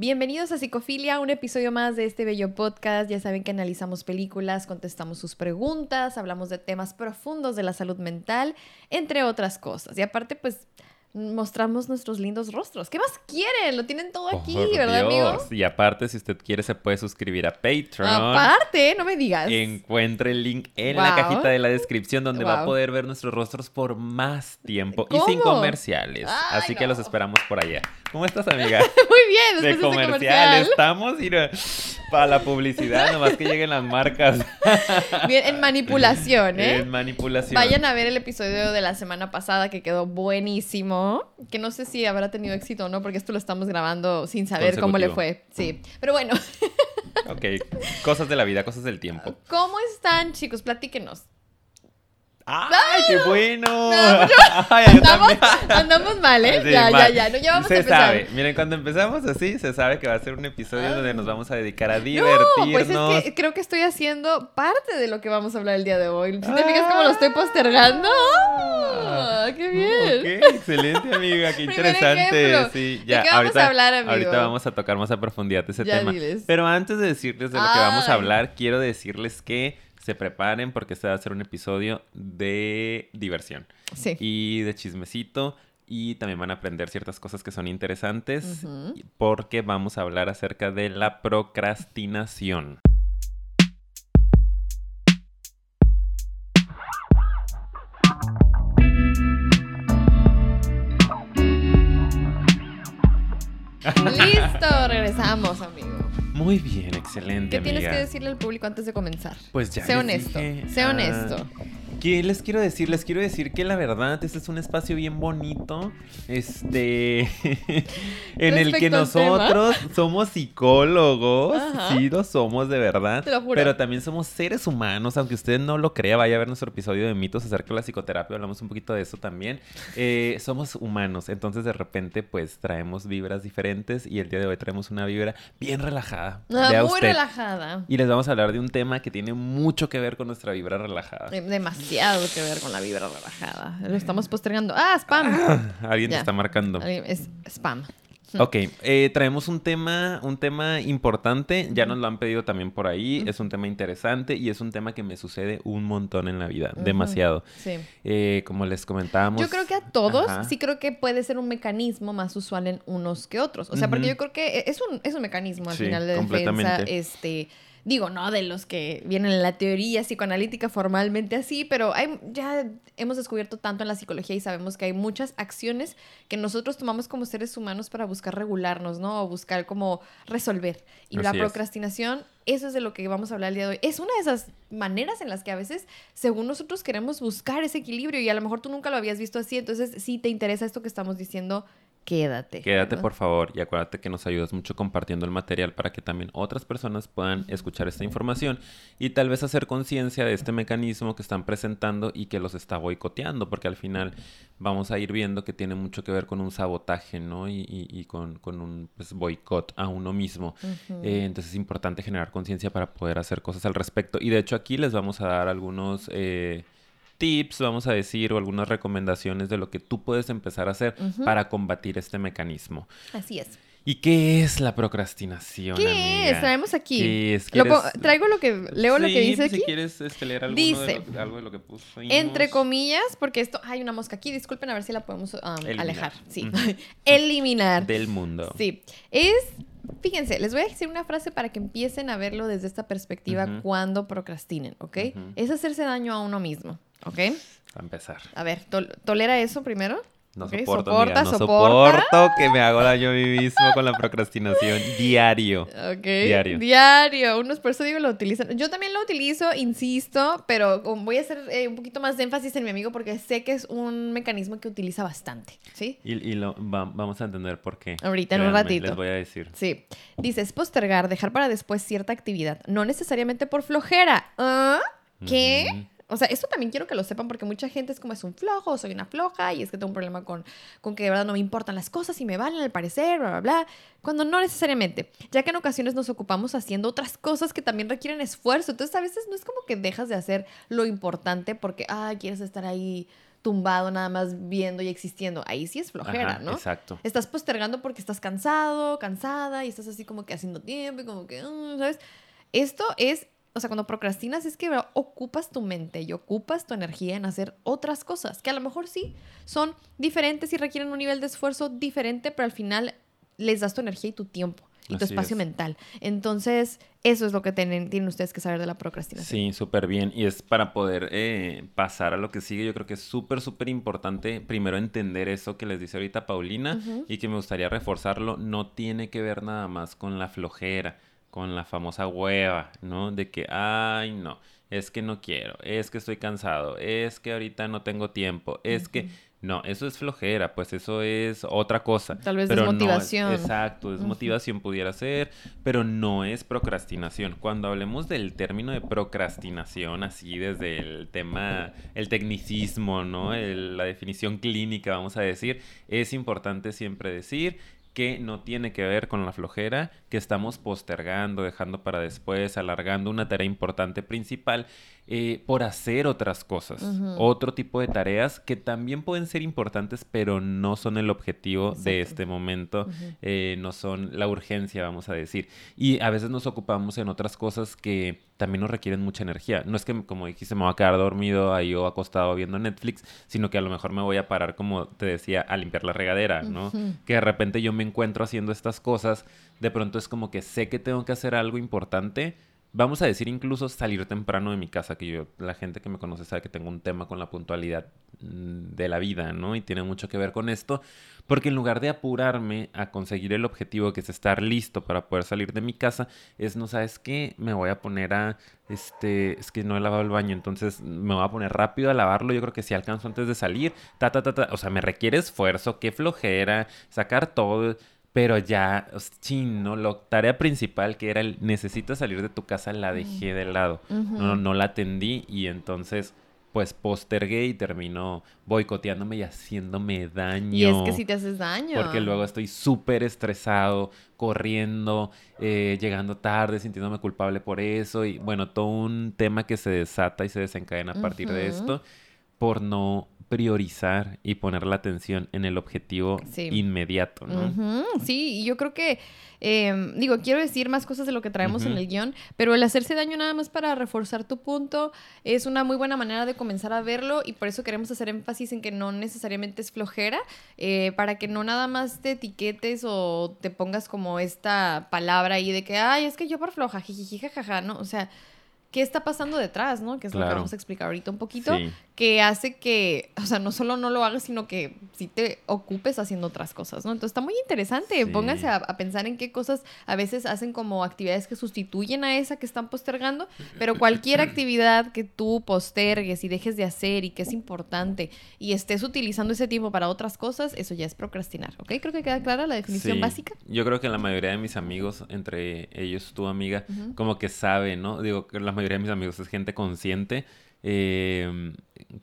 Bienvenidos a Psicofilia, un episodio más de este bello podcast. Ya saben que analizamos películas, contestamos sus preguntas, hablamos de temas profundos de la salud mental, entre otras cosas. Y aparte, pues mostramos nuestros lindos rostros. ¿Qué más quieren? Lo tienen todo aquí, ¿verdad, amigos? Y aparte, si usted quiere, se puede suscribir a Patreon. Aparte, no me digas. Encuentre el link en la cajita de la descripción donde va a poder ver nuestros rostros por más tiempo y sin comerciales. Así que los esperamos por allá. ¿Cómo estás, amiga? Muy bien, después de, comercial, comercial. Estamos, mira, para la publicidad, nomás que lleguen las marcas. Bien, en manipulación, ¿eh? En manipulación. Vayan a ver el episodio de la semana pasada que quedó buenísimo que no sé si habrá tenido éxito o no, porque esto lo estamos grabando sin saber cómo le fue. Sí, pero bueno. ok, cosas de la vida, cosas del tiempo. ¿Cómo están, chicos? Platíquenos. ¡Ay, qué bueno! andamos, mal, ¿eh? ya, ya, ya, no, ya vamos se a empezar. sabe. Miren, cuando empezamos así, se sabe que va a ser un episodio donde nos vamos a dedicar a divertirnos. No, pues es que creo que estoy haciendo parte de lo que vamos a hablar el día de hoy. Si te fijas cómo lo estoy postergando. Ah, ¡Qué bien! Ok, excelente, amiga, qué interesante. Sí, ya, ¿De qué vamos ahorita, a hablar, amigo? Ahorita vamos a tocar más a profundidad ese tema. Pero antes de decirles de lo que vamos a hablar, quiero decirles que se preparen porque este va a ser un episodio de diversión. Sí. Y de chismecito. Y también van a aprender ciertas cosas que son interesantes porque vamos a hablar acerca de la procrastinación. Muy bien, excelente. ¿Qué tienes que decirle al público antes de comenzar? Pues ya. Sé honesto. sé ah, honesto. ¿Qué les quiero decir? Les quiero decir que la verdad, este es un espacio bien bonito. Este. en el que nosotros somos psicólogos. Sí, lo somos de verdad. Te lo juro. Pero también somos seres humanos. Aunque usted no lo crea, vaya a ver nuestro episodio de mitos acerca de la psicoterapia. Hablamos un poquito de eso también. Eh, somos humanos. Entonces, de repente, pues traemos vibras diferentes. Y el día de hoy traemos una vibra bien relajada. Ah, muy relajada. Y les vamos a hablar de un tema que tiene mucho que ver con nuestra vibra relajada. Demasiado que ver con la vibra relajada. Lo estamos postergando. ¡Ah, spam! Alguien te está marcando. Es spam. Ok, eh, traemos un tema, un tema importante, ya nos lo han pedido también por ahí, es un tema interesante y es un tema que me sucede un montón en la vida, demasiado. Sí. Eh, como les comentábamos. Yo creo que a todos sí creo que puede ser un mecanismo más usual en unos que otros. O sea, porque yo creo que es un, es un mecanismo al final de defensa, este Digo, no de los que vienen en la teoría psicoanalítica formalmente así, pero hay, ya hemos descubierto tanto en la psicología y sabemos que hay muchas acciones que nosotros tomamos como seres humanos para buscar regularnos, ¿no? O buscar como resolver. Y la procrastinación, eso es de lo que vamos a hablar el día de hoy. Es una de esas maneras en las que a veces, según nosotros, queremos buscar ese equilibrio y a lo mejor tú nunca lo habías visto así. Entonces, si te interesa esto que estamos diciendo, quédate. Quédate, por favor, y acuérdate que nos ayudas mucho compartiendo el material para que también otras personas puedan escuchar esta información y tal vez hacer conciencia de este mecanismo que están presentando y que los está boicoteando, porque al final vamos a ir viendo que tiene mucho que ver con un sabotaje, ¿no? Y, con, un pues, boicot a uno mismo. Eh, entonces es importante generar conciencia para poder hacer cosas al respecto. Y de hecho aquí les vamos a dar algunos... Eh, tips, vamos a decir, o algunas recomendaciones de lo que tú puedes empezar a hacer para combatir este mecanismo. Así es. ¿Y qué es la procrastinación? ¿Qué es? Traemos aquí. ¿Qué es? traigo lo que, leo lo que dice pues, aquí. Si quieres este, leer dice, de algo de lo que puso Entre comillas, porque esto, hay una mosca aquí, disculpen a ver si la podemos um, alejar. Sí. Eliminar. Del mundo. Sí. Es Fíjense, les voy a decir una frase para que empiecen a verlo desde esta perspectiva cuando procrastinen, ¿ok? Es hacerse daño a uno mismo. ¿Ok? A empezar. A ver, ¿tolera eso primero? No soporto, soporta, no soporto que me hago daño a mí mismo con la procrastinación diario. Ok. Diario. Diario. Unos por eso digo lo utilizan. Yo también lo utilizo, insisto, pero voy a hacer eh, un poquito más de énfasis en mi amigo porque sé que es un mecanismo que utiliza bastante. ¿Sí? Y, lo, vamos a entender por qué. Ahorita en un ratito. Les voy a decir. Sí. Dices postergar, dejar para después cierta actividad. No necesariamente por flojera. ¿Ah? ¿Qué? O sea, esto también quiero que lo sepan porque mucha gente es como es un flojo, soy una floja y es que tengo un problema con, con que de verdad no me importan las cosas y me valen al parecer, bla, bla, bla. Cuando no necesariamente, ya que en ocasiones nos ocupamos haciendo otras cosas que también requieren esfuerzo. Entonces a veces no es como que dejas de hacer lo importante porque, ah, quieres estar ahí tumbado nada más viendo y existiendo. Ahí sí es flojera, ¿no? Exacto. Estás postergando porque estás cansado, cansada y estás así como que haciendo tiempo y como que, mm, ¿sabes? Esto es, o sea, cuando procrastinas es que ocupas tu mente y ocupas tu energía en hacer otras cosas que a lo mejor sí son diferentes y requieren un nivel de esfuerzo diferente, pero al final les das tu energía y tu tiempo y tu espacio mental. Entonces, eso es lo que tienen, tienen ustedes que saber de la procrastinación. Sí, súper bien. Y es para poder eh, pasar a lo que sigue, yo creo que es súper, súper importante primero entender eso que les dice ahorita Paulina y que me gustaría reforzarlo. No tiene que ver nada más con la flojera, con la famosa hueva, ¿no? De que, ay, no, es que no quiero, es que estoy cansado, es que ahorita no tengo tiempo, es que no, eso es flojera, pues eso es otra cosa. Tal vez es motivación. exacto, es motivación pudiera ser, pero no es procrastinación. Cuando hablemos del término de procrastinación, así desde el tema, el tecnicismo, ¿no? la definición clínica, vamos a decir, es importante siempre decir que no tiene que ver con la flojera, que estamos postergando, dejando para después, alargando una tarea importante principal eh, por hacer otras cosas, otro tipo de tareas que también pueden ser importantes, pero no son el objetivo de este momento, eh, no son la urgencia, vamos a decir. Y a veces nos ocupamos en otras cosas que también nos requieren mucha energía. No es que, como dijiste, me voy a quedar dormido ahí o acostado viendo Netflix, sino que a lo mejor me voy a parar, como te decía, a limpiar la regadera, ¿no? Que de repente yo me encuentro haciendo estas cosas, de pronto es como que sé que tengo que hacer algo importante, vamos a decir incluso salir temprano de mi casa, que yo, la gente que me conoce sabe que tengo un tema con la puntualidad mm, de la vida, ¿no? Y tiene mucho que ver con esto, porque en lugar de apurarme a conseguir el objetivo que es estar listo para poder salir de mi casa, es, no sabes qué, me voy a poner a, este, es que no he lavado el baño, entonces me voy a poner rápido a lavarlo, yo creo que si alcanzo antes de salir, ta, ta, ta, ta, o sea, me requiere esfuerzo, qué flojera, sacar todo pero ya, chino, la tarea principal que era el necesitas salir de tu casa la dejé de lado. no, no la atendí y entonces pues postergué y terminó boicoteándome y haciéndome daño. Y es que si te haces daño. Porque luego estoy súper estresado, corriendo, eh, llegando tarde, sintiéndome culpable por eso. Y bueno, todo un tema que se desata y se desencadena a partir de esto por no priorizar y poner la atención en el objetivo inmediato, ¿no? Sí, y yo creo que, em, digo, quiero decir más cosas de lo que traemos en el guion, pero el hacerse daño nada más para reforzar tu punto es una muy buena manera de comenzar a verlo y por eso queremos hacer énfasis en que no necesariamente es flojera, eh, para que no nada más te etiquetes o te pongas como esta palabra ahí de que, ay, es que yo por floja, jiji, jajaja, ¿no? O sea qué está pasando detrás, ¿no? Que es lo que vamos a explicar ahorita un poquito, que hace que, o sea, no solo no lo hagas, sino que sí te ocupes haciendo otras cosas, ¿no? Entonces está muy interesante, pónganse a, pensar en qué cosas a veces hacen como actividades que sustituyen a esa que están postergando, pero cualquier actividad que tú postergues y dejes de hacer y que es importante y estés utilizando ese tiempo para otras cosas, eso ya es procrastinar, ¿ok? Creo que queda clara la definición básica. Yo creo que la mayoría de mis amigos, entre ellos tu amiga, como que sabe, ¿no? Digo, que la mayoría de mis amigos es gente consciente em,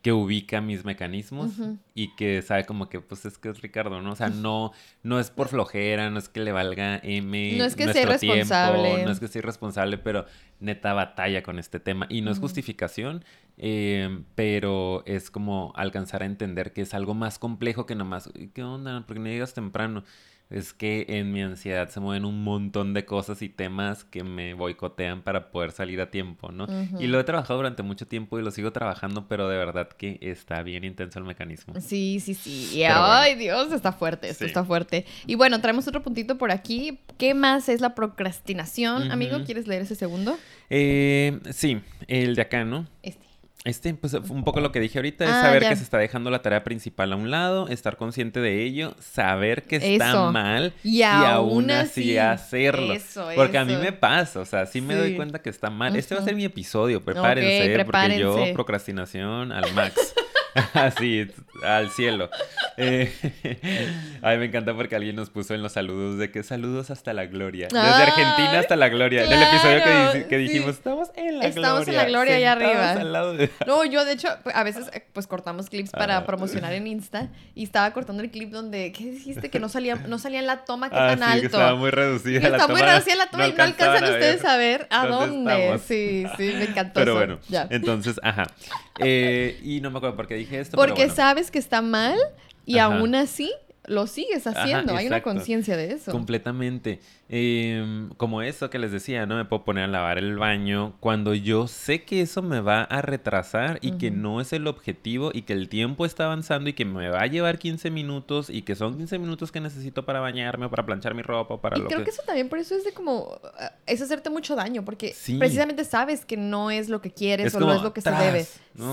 que ubica mis mecanismos y que sabe como que pues es que es Ricardo, ¿no? O sea, no, no es por flojera, no es que le valga M. No es que sea responsable. No es que sea irresponsable, pero neta batalla con este tema. Y no es justificación, em, pero es como alcanzar a entender que es algo más complejo que nomás, ¿qué onda? Porque no llegas temprano es que en mi ansiedad se mueven un montón de cosas y temas que me boicotean para poder salir a tiempo, ¿no? Y lo he trabajado durante mucho tiempo y lo sigo trabajando, pero de verdad que está bien intenso el mecanismo. Sí, sí, sí. Y ay, Dios, está fuerte, esto está fuerte. Y bueno, traemos otro puntito por aquí. ¿Qué más es la procrastinación? Amigo, ¿quieres leer ese segundo? Eh, sí, el de acá, ¿no? Este. Este, pues un poco lo que dije ahorita, es ah, saber que se está dejando la tarea principal a un lado, estar consciente de ello, saber que está mal y, aún así hacerlo. porque a mí me pasa, o sea, sí me doy cuenta que está mal. Este va a ser mi episodio, prepárense, porque yo procrastinación al max. Así, al cielo. Eh, ay, me encanta porque alguien nos puso en los saludos de que saludos hasta la gloria. Desde Argentina hasta la gloria. en el episodio que, dijimos, estamos en la gloria. Estamos en la gloria allá arriba. No, yo de hecho, a veces eh, pues cortamos clips para promocionar en Insta y estaba cortando el clip donde, ¿qué dijiste? Que no salía, no salía en la toma, que ah, tan alto. estaba muy reducida la Está muy reducida la toma y no alcanzan ustedes a ver a dónde. Sí, sí, me encantó. Pero bueno, ya. entonces, ajá. Eh, y no me acuerdo por qué dije dije esto. Porque sabes que está mal y aún así lo sigues haciendo. Hay una conciencia de eso. Completamente. Em, como eso que les decía, no me puedo poner a lavar el baño cuando yo sé que eso me va a retrasar y que no es el objetivo y que el tiempo está avanzando y que me va a llevar 15 minutos y que son 15 minutos que necesito para bañarme o para planchar mi ropa o para y creo que... eso también por eso es de como eh, es hacerte mucho daño porque precisamente sabes que no es lo que quieres o no es lo que se debe.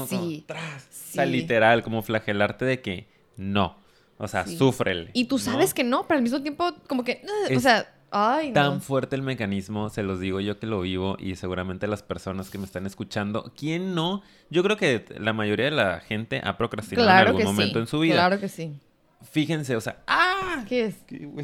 Sí. Tras. O sea, literal, como flagelarte de que no o sea, sí. súfrele. Y tú sabes que no, pero al mismo tiempo, como que, o sea, ay, no. Tan fuerte el mecanismo, se los digo yo que lo vivo y seguramente las personas que me están escuchando, ¿quién no? Yo creo que la mayoría de la gente ha procrastinado en algún momento en su vida. Claro que sí fíjense, o sea, ¡ah! ¿Qué es?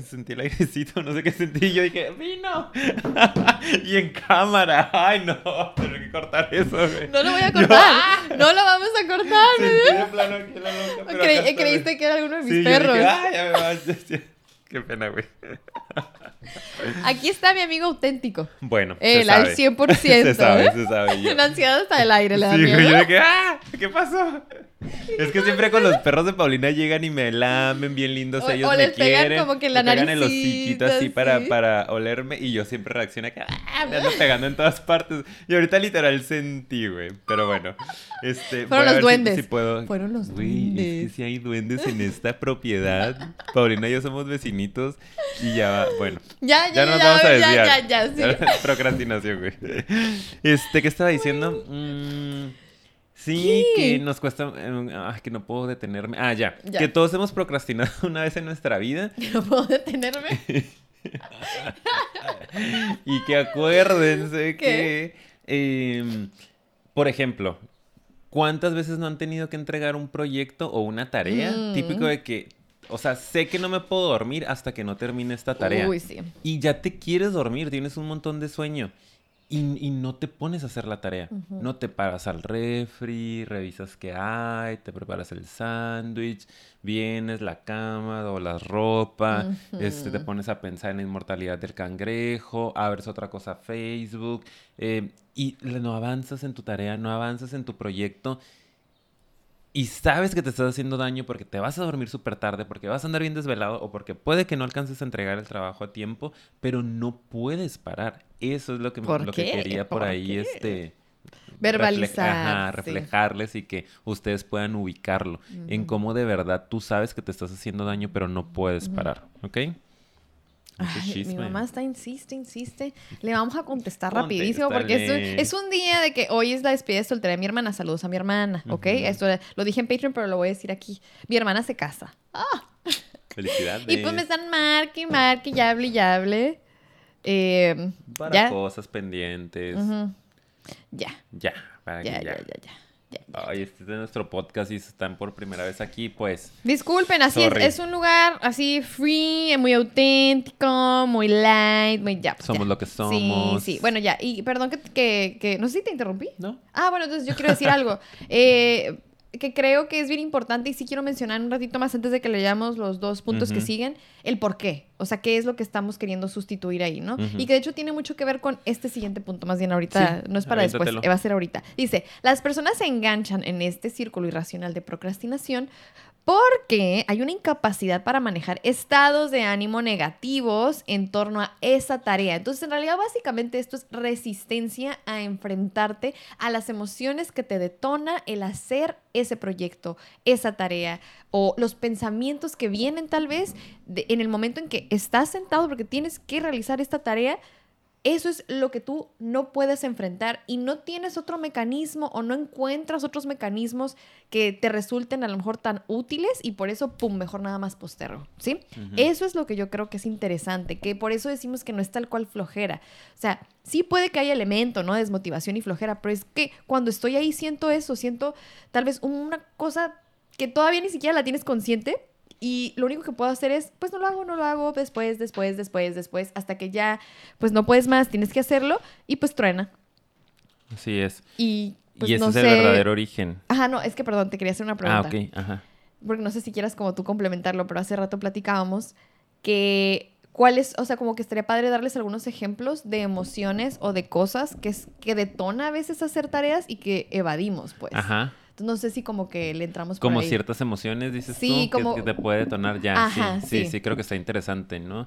sentí el airecito, no sé qué sentí. Yo dije, ¡vino! y en cámara, ¡ay no! Tengo que cortar eso, güey. No lo voy a cortar. ¡ah! No lo vamos a cortar, sentí de plano aquí la loca. Pero creíste que era alguno de mis sí, perros. Yo dije, ¡ay, ya me va! Qué pena, güey. Aquí está mi amigo auténtico. Bueno, Él, se al 100%. se sabe, se sabe. Yo. La ansiedad está del aire, le da sí, miedo. Yo dije, ¡ah! ¿Qué pasó? Es que siempre con los perros de Paulina llegan y me lamen bien lindos. O, ellos o me les quieren. pegan como que la me pegan el hociquito así para, para olerme. Y yo siempre reacciono que ¡ah! Me ando pegando en todas partes. Y ahorita literal sentí, güey. Pero bueno. Este, Fueron los duendes. Si, puedo... Fueron los güey, duendes. Es que si hay duendes en esta propiedad. Paulina y yo somos vecinitos. Y ya, bueno. Ya, ya, ya nos ya, vamos a desviar. ya, ya, ya, sí. Procrastinación, güey. Este, ¿qué estaba diciendo? Mmm... Sí, que nos cuesta. Eh, que no puedo detenerme. Ah, ya. Que todos hemos procrastinado una vez en nuestra vida. No puedo detenerme. y que acuérdense que. Em, por ejemplo, ¿cuántas veces no han tenido que entregar un proyecto o una tarea? Mm. Típico de que. O sea, sé que no me puedo dormir hasta que no termine esta tarea. Uy, sí. Y ya te quieres dormir, tienes un montón de sueño. Y, no te pones a hacer la tarea. No te paras al refri, revisas qué hay, te preparas el sándwich, vienes la cama o la ropa, este, te pones a pensar en la inmortalidad del cangrejo, abres otra cosa Facebook eh, y no avanzas en tu tarea, no avanzas en tu proyecto y sabes que te estás haciendo daño porque te vas a dormir súper tarde, porque vas a andar bien desvelado o porque puede que no alcances a entregar el trabajo a tiempo, pero no puedes parar. Eso es lo que, lo que quería por, ahí, este... Verbalizar. reflejarles y que ustedes puedan ubicarlo en cómo de verdad tú sabes que te estás haciendo daño, pero no puedes parar, ¿ok? Mi mamá está, insiste, insiste. Le vamos a contestar rapidísimo porque es un, día de que hoy es la despedida de soltera de mi hermana. Saludos a mi hermana, ¿ok? Esto lo dije en Patreon, pero lo voy a decir aquí. Mi hermana se casa. ¡Ah! Felicidades. y pues me están marque y marque y hable y hable. Eh, para cosas pendientes. Ya. Ya, para ya, que ya, ya, ya. Ay, este es de nuestro podcast y están por primera vez aquí, pues. Disculpen, así es, es un lugar así free, muy auténtico, muy light, muy ya. Somos lo que somos. Sí, sí. Bueno, ya. Y perdón que, que, que, no sé si te interrumpí. No. Ah, bueno, entonces yo quiero decir algo. Eh, que creo que es bien importante y sí quiero mencionar un ratito más antes de que leamos los dos puntos que siguen, el por qué. O sea, qué es lo que estamos queriendo sustituir ahí, ¿no? Y que de hecho tiene mucho que ver con este siguiente punto, más bien ahorita, no es para después, va a ser ahorita. Dice, las personas se enganchan en este círculo irracional de procrastinación porque hay una incapacidad para manejar estados de ánimo negativos en torno a esa tarea. Entonces, en realidad, básicamente esto es resistencia a enfrentarte a las emociones que te detona el hacer ese proyecto, esa tarea o los pensamientos que vienen tal vez en el momento en que estás sentado porque tienes que realizar esta tarea eso es lo que tú no puedes enfrentar y no tienes otro mecanismo o no encuentras otros mecanismos que te resulten a lo mejor tan útiles y por eso, pum, mejor nada más postergo, ¿sí? Eso es lo que yo creo que es interesante, que por eso decimos que no es tal cual flojera. O sea, sí puede que haya elemento, ¿no? Desmotivación y flojera, pero es que cuando estoy ahí siento eso, siento tal vez una cosa que todavía ni siquiera la tienes consciente, y lo único que puedo hacer es, pues no lo hago, no lo hago, después, después, después, después, hasta que ya, pues no puedes más, tienes que hacerlo y pues truena. Así es. Y, pues, y ese no es sé... el verdadero origen. Ajá, no, es que perdón, te quería hacer una pregunta. Ah, ok, ajá. Porque no sé si quieras como tú complementarlo, pero hace rato platicábamos que cuáles, o sea, como que estaría padre darles algunos ejemplos de emociones o de cosas que, es, que detona a veces hacer tareas y que evadimos, pues. Ajá. No sé si como que le entramos por Como ciertas emociones, dices sí, tú, como... que, te puede detonar ya. Ajá, sí, sí, sí, creo que está interesante, ¿no?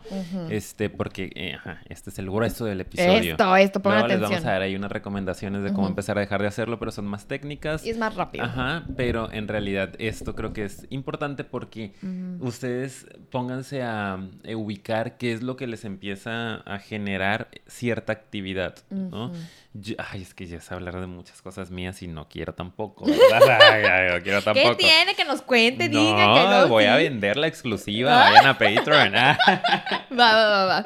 Este, porque, eh, ajá, este es el grueso del episodio. Esto, esto, pongan Luego les vamos a dar ahí unas recomendaciones de cómo empezar a dejar de hacerlo, pero son más técnicas. Y es más rápido. Ajá, pero en realidad esto creo que es importante porque ustedes pónganse a eh, ubicar qué es lo que les empieza a generar cierta actividad, ¿no? Ay, es que ya sé hablar de muchas cosas mías y no quiero tampoco, ¿verdad? no quiero tampoco. ¿Qué tiene? Que nos cuente, no, diga que no. voy a vender la exclusiva, vayan a Patreon. va, va, va, va.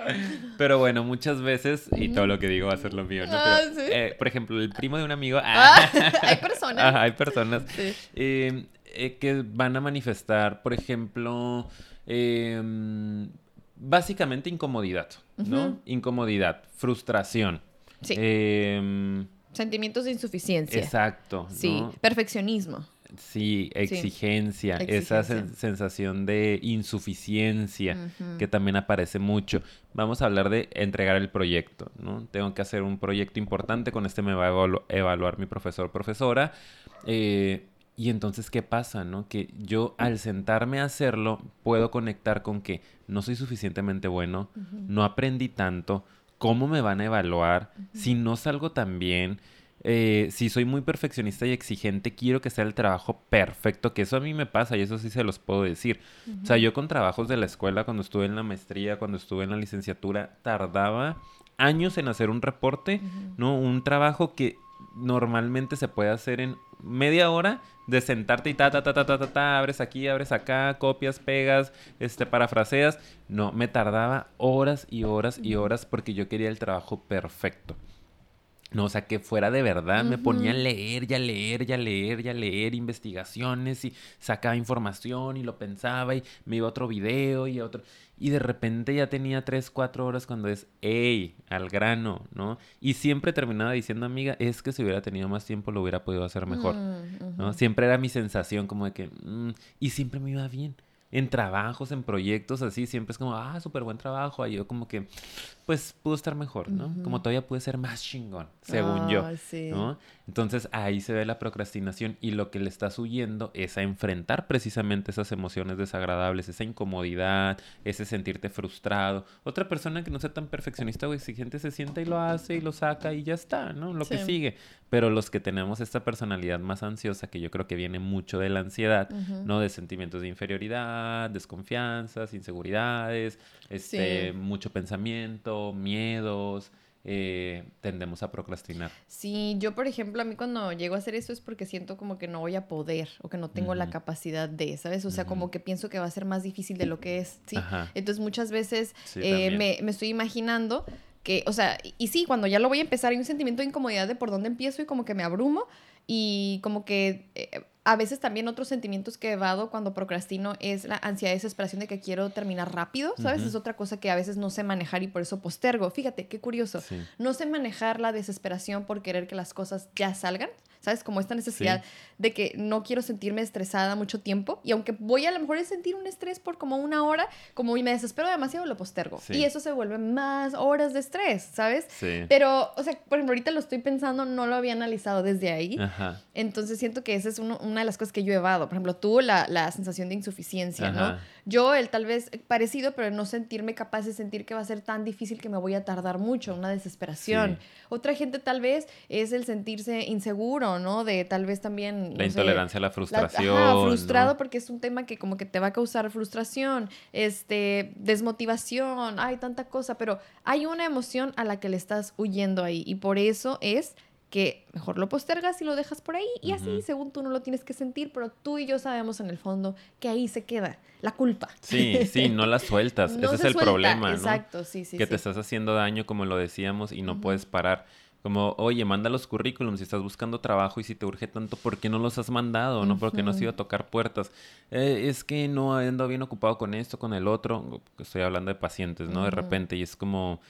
Pero bueno, muchas veces, y todo lo que digo va a ser lo mío, ¿no? Ah, eh, por ejemplo, el primo de un amigo. Ah, hay personas. hay personas eh, eh, que van a manifestar, por ejemplo, em, básicamente incomodidad, ¿no? Incomodidad, frustración. Sí. Em, Sentimientos de insuficiencia. Exacto. Sí. Perfeccionismo. Sí, exigencia, esa sensación de insuficiencia que también aparece mucho. Vamos a hablar de entregar el proyecto, ¿no? Tengo que hacer un proyecto importante, con este me va a evaluar mi profesor profesora. Eh, y entonces, ¿qué pasa, no? Que yo al sentarme a hacerlo puedo conectar con que no soy suficientemente bueno, no aprendí tanto, cómo me van a evaluar, si no salgo tan bien, eh, si soy muy perfeccionista y exigente, quiero que sea el trabajo perfecto, que eso a mí me pasa y eso sí se los puedo decir. O sea, yo con trabajos de la escuela, cuando estuve en la maestría, cuando estuve en la licenciatura, tardaba años en hacer un reporte, ¿no? Un trabajo que normalmente se puede hacer en media hora de sentarte y ta, ta, ta, ta, ta, ta, abres aquí, abres acá, copias, pegas, este, parafraseas. No, me tardaba horas y horas y horas porque yo quería el trabajo perfecto. No, o sea, que fuera de verdad, me ponía a leer, ya leer, ya leer, ya leer investigaciones y sacaba información y lo pensaba y me iba a otro video y a otro y de repente ya tenía 3, 4 horas cuando es, ¡ey! Al grano, ¿no? Y siempre terminaba diciendo, amiga, es que si hubiera tenido más tiempo lo hubiera podido hacer mejor, mm, ¿no? Siempre era mi sensación como de que, mm", y siempre me iba bien. En trabajos, en proyectos así, siempre es como, ah, súper buen trabajo. Y yo como que, pues pudo estar mejor, ¿no? Como todavía puede ser más chingón, según yo, ¿no? Entonces ahí se ve la procrastinación y lo que le estás huyendo es a enfrentar precisamente esas emociones desagradables, esa incomodidad, ese sentirte frustrado. Otra persona que no sea tan perfeccionista o exigente se sienta y lo hace y lo saca y ya está, ¿no? Lo que sigue. Pero los que tenemos esta personalidad más ansiosa, que yo creo que viene mucho de la ansiedad, ¿no? De sentimientos de inferioridad, desconfianzas, inseguridades, este, mucho pensamiento, miedos. Eh, tendemos a procrastinar. Sí, yo por ejemplo, a mí cuando llego a hacer eso es porque siento como que no voy a poder o que no tengo la capacidad de, ¿sabes? O sea, como que pienso que va a ser más difícil de lo que es, ¿sí? Entonces muchas veces eh, me, me, estoy imaginando que, o sea, y sí, cuando ya lo voy a empezar hay un sentimiento de incomodidad de por dónde empiezo y como que me abrumo y como que eh, a veces también otros sentimientos que he evado cuando procrastino es la ansiedad y desesperación de que quiero terminar rápido, ¿sabes? Es otra cosa que a veces no sé manejar y por eso postergo. Fíjate, qué curioso. No sé manejar la desesperación por querer que las cosas ya salgan, ¿sabes? Como esta necesidad de que no quiero sentirme estresada mucho tiempo y aunque voy a lo mejor a sentir un estrés por como una hora, como me desespero demasiado, lo postergo. Y eso se vuelve más horas de estrés, ¿sabes? Pero, o sea, por ejemplo, ahorita lo estoy pensando, no lo había analizado desde ahí. Entonces siento que esa es una de las cosas que yo he evado. Por ejemplo, tú la, la sensación de insuficiencia, ¿no? Yo, el tal vez parecido, pero no sentirme capaz de sentir que va a ser tan difícil que me voy a tardar mucho, una desesperación. Otra gente tal vez es el sentirse inseguro, ¿no? De tal vez también... La intolerancia a la frustración. frustrado porque es un tema que como que te va a causar frustración, este, desmotivación, hay tanta cosa, pero hay una emoción a la que le estás huyendo ahí y por eso es que mejor lo postergas y lo dejas por ahí y así, según tú no lo tienes que sentir, pero tú y yo sabemos en el fondo que ahí se queda la culpa. Sí, sí, no la sueltas, ese es el problema, ¿no? Exacto, sí, sí. Que te estás haciendo daño, como lo decíamos, y no puedes parar. Como, oye, manda los currículums si estás buscando trabajo y si te urge tanto, ¿por qué no los has mandado? ¿No? Porque no has ido a tocar puertas. Eh, es que no ando bien ocupado con esto, con el otro. Estoy hablando de pacientes, ¿no? De repente, y es como,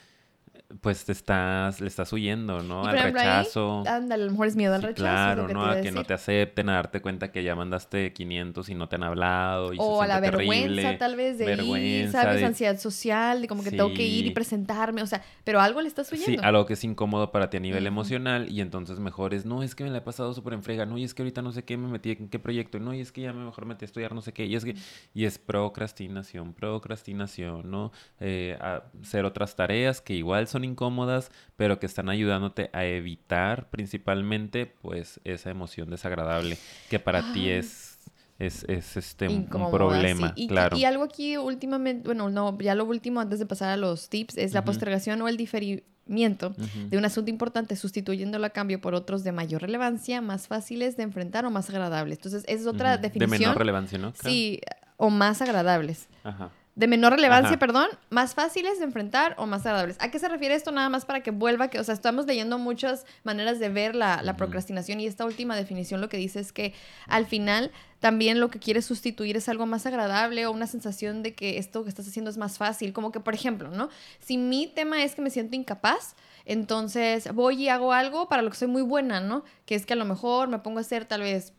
pues te estás, le estás huyendo, ¿no? al rechazo. ándale, a lo mejor es miedo al rechazo. Claro, ¿no? a que no te acepten, a darte cuenta que ya mandaste 500 y no te han hablado. Y o a la vergüenza, tal vez, de ir, ¿sabes? Ansiedad social, de como que tengo que ir y presentarme, o sea, pero algo le estás huyendo. Sí, algo que es incómodo para ti a nivel emocional y entonces mejor es, no, es que me la he pasado súper en frega, no, y es que ahorita no sé qué me metí en qué proyecto, no, y es que ya me mejor metí a estudiar no sé qué, y es que, y es procrastinación, procrastinación, ¿no? Eh, hacer otras tareas que igual son incómodas, pero que están ayudándote a evitar principalmente pues esa emoción desagradable que para ti es es, es este un problema, y, claro. Y algo aquí últimamente, bueno, no, ya lo último antes de pasar a los tips es la postergación o el diferimiento de un asunto importante sustituyéndolo a cambio por otros de mayor relevancia, más fáciles de enfrentar o más agradables. Entonces, esa es otra definición. De menor relevancia, ¿no? Sí, o más agradables. Ajá de menor relevancia, perdón, más fáciles de enfrentar o más agradables. ¿A qué se refiere esto? Nada más para que vuelva, que, o sea, estamos leyendo muchas maneras de ver la, procrastinación y esta última definición lo que dice es que al final también lo que quieres sustituir es algo más agradable o una sensación de que esto que estás haciendo es más fácil. Como que, por ejemplo, ¿no? Si mi tema es que me siento incapaz, entonces voy y hago algo para lo que soy muy buena, ¿no? Que es que a lo mejor me pongo a hacer tal vez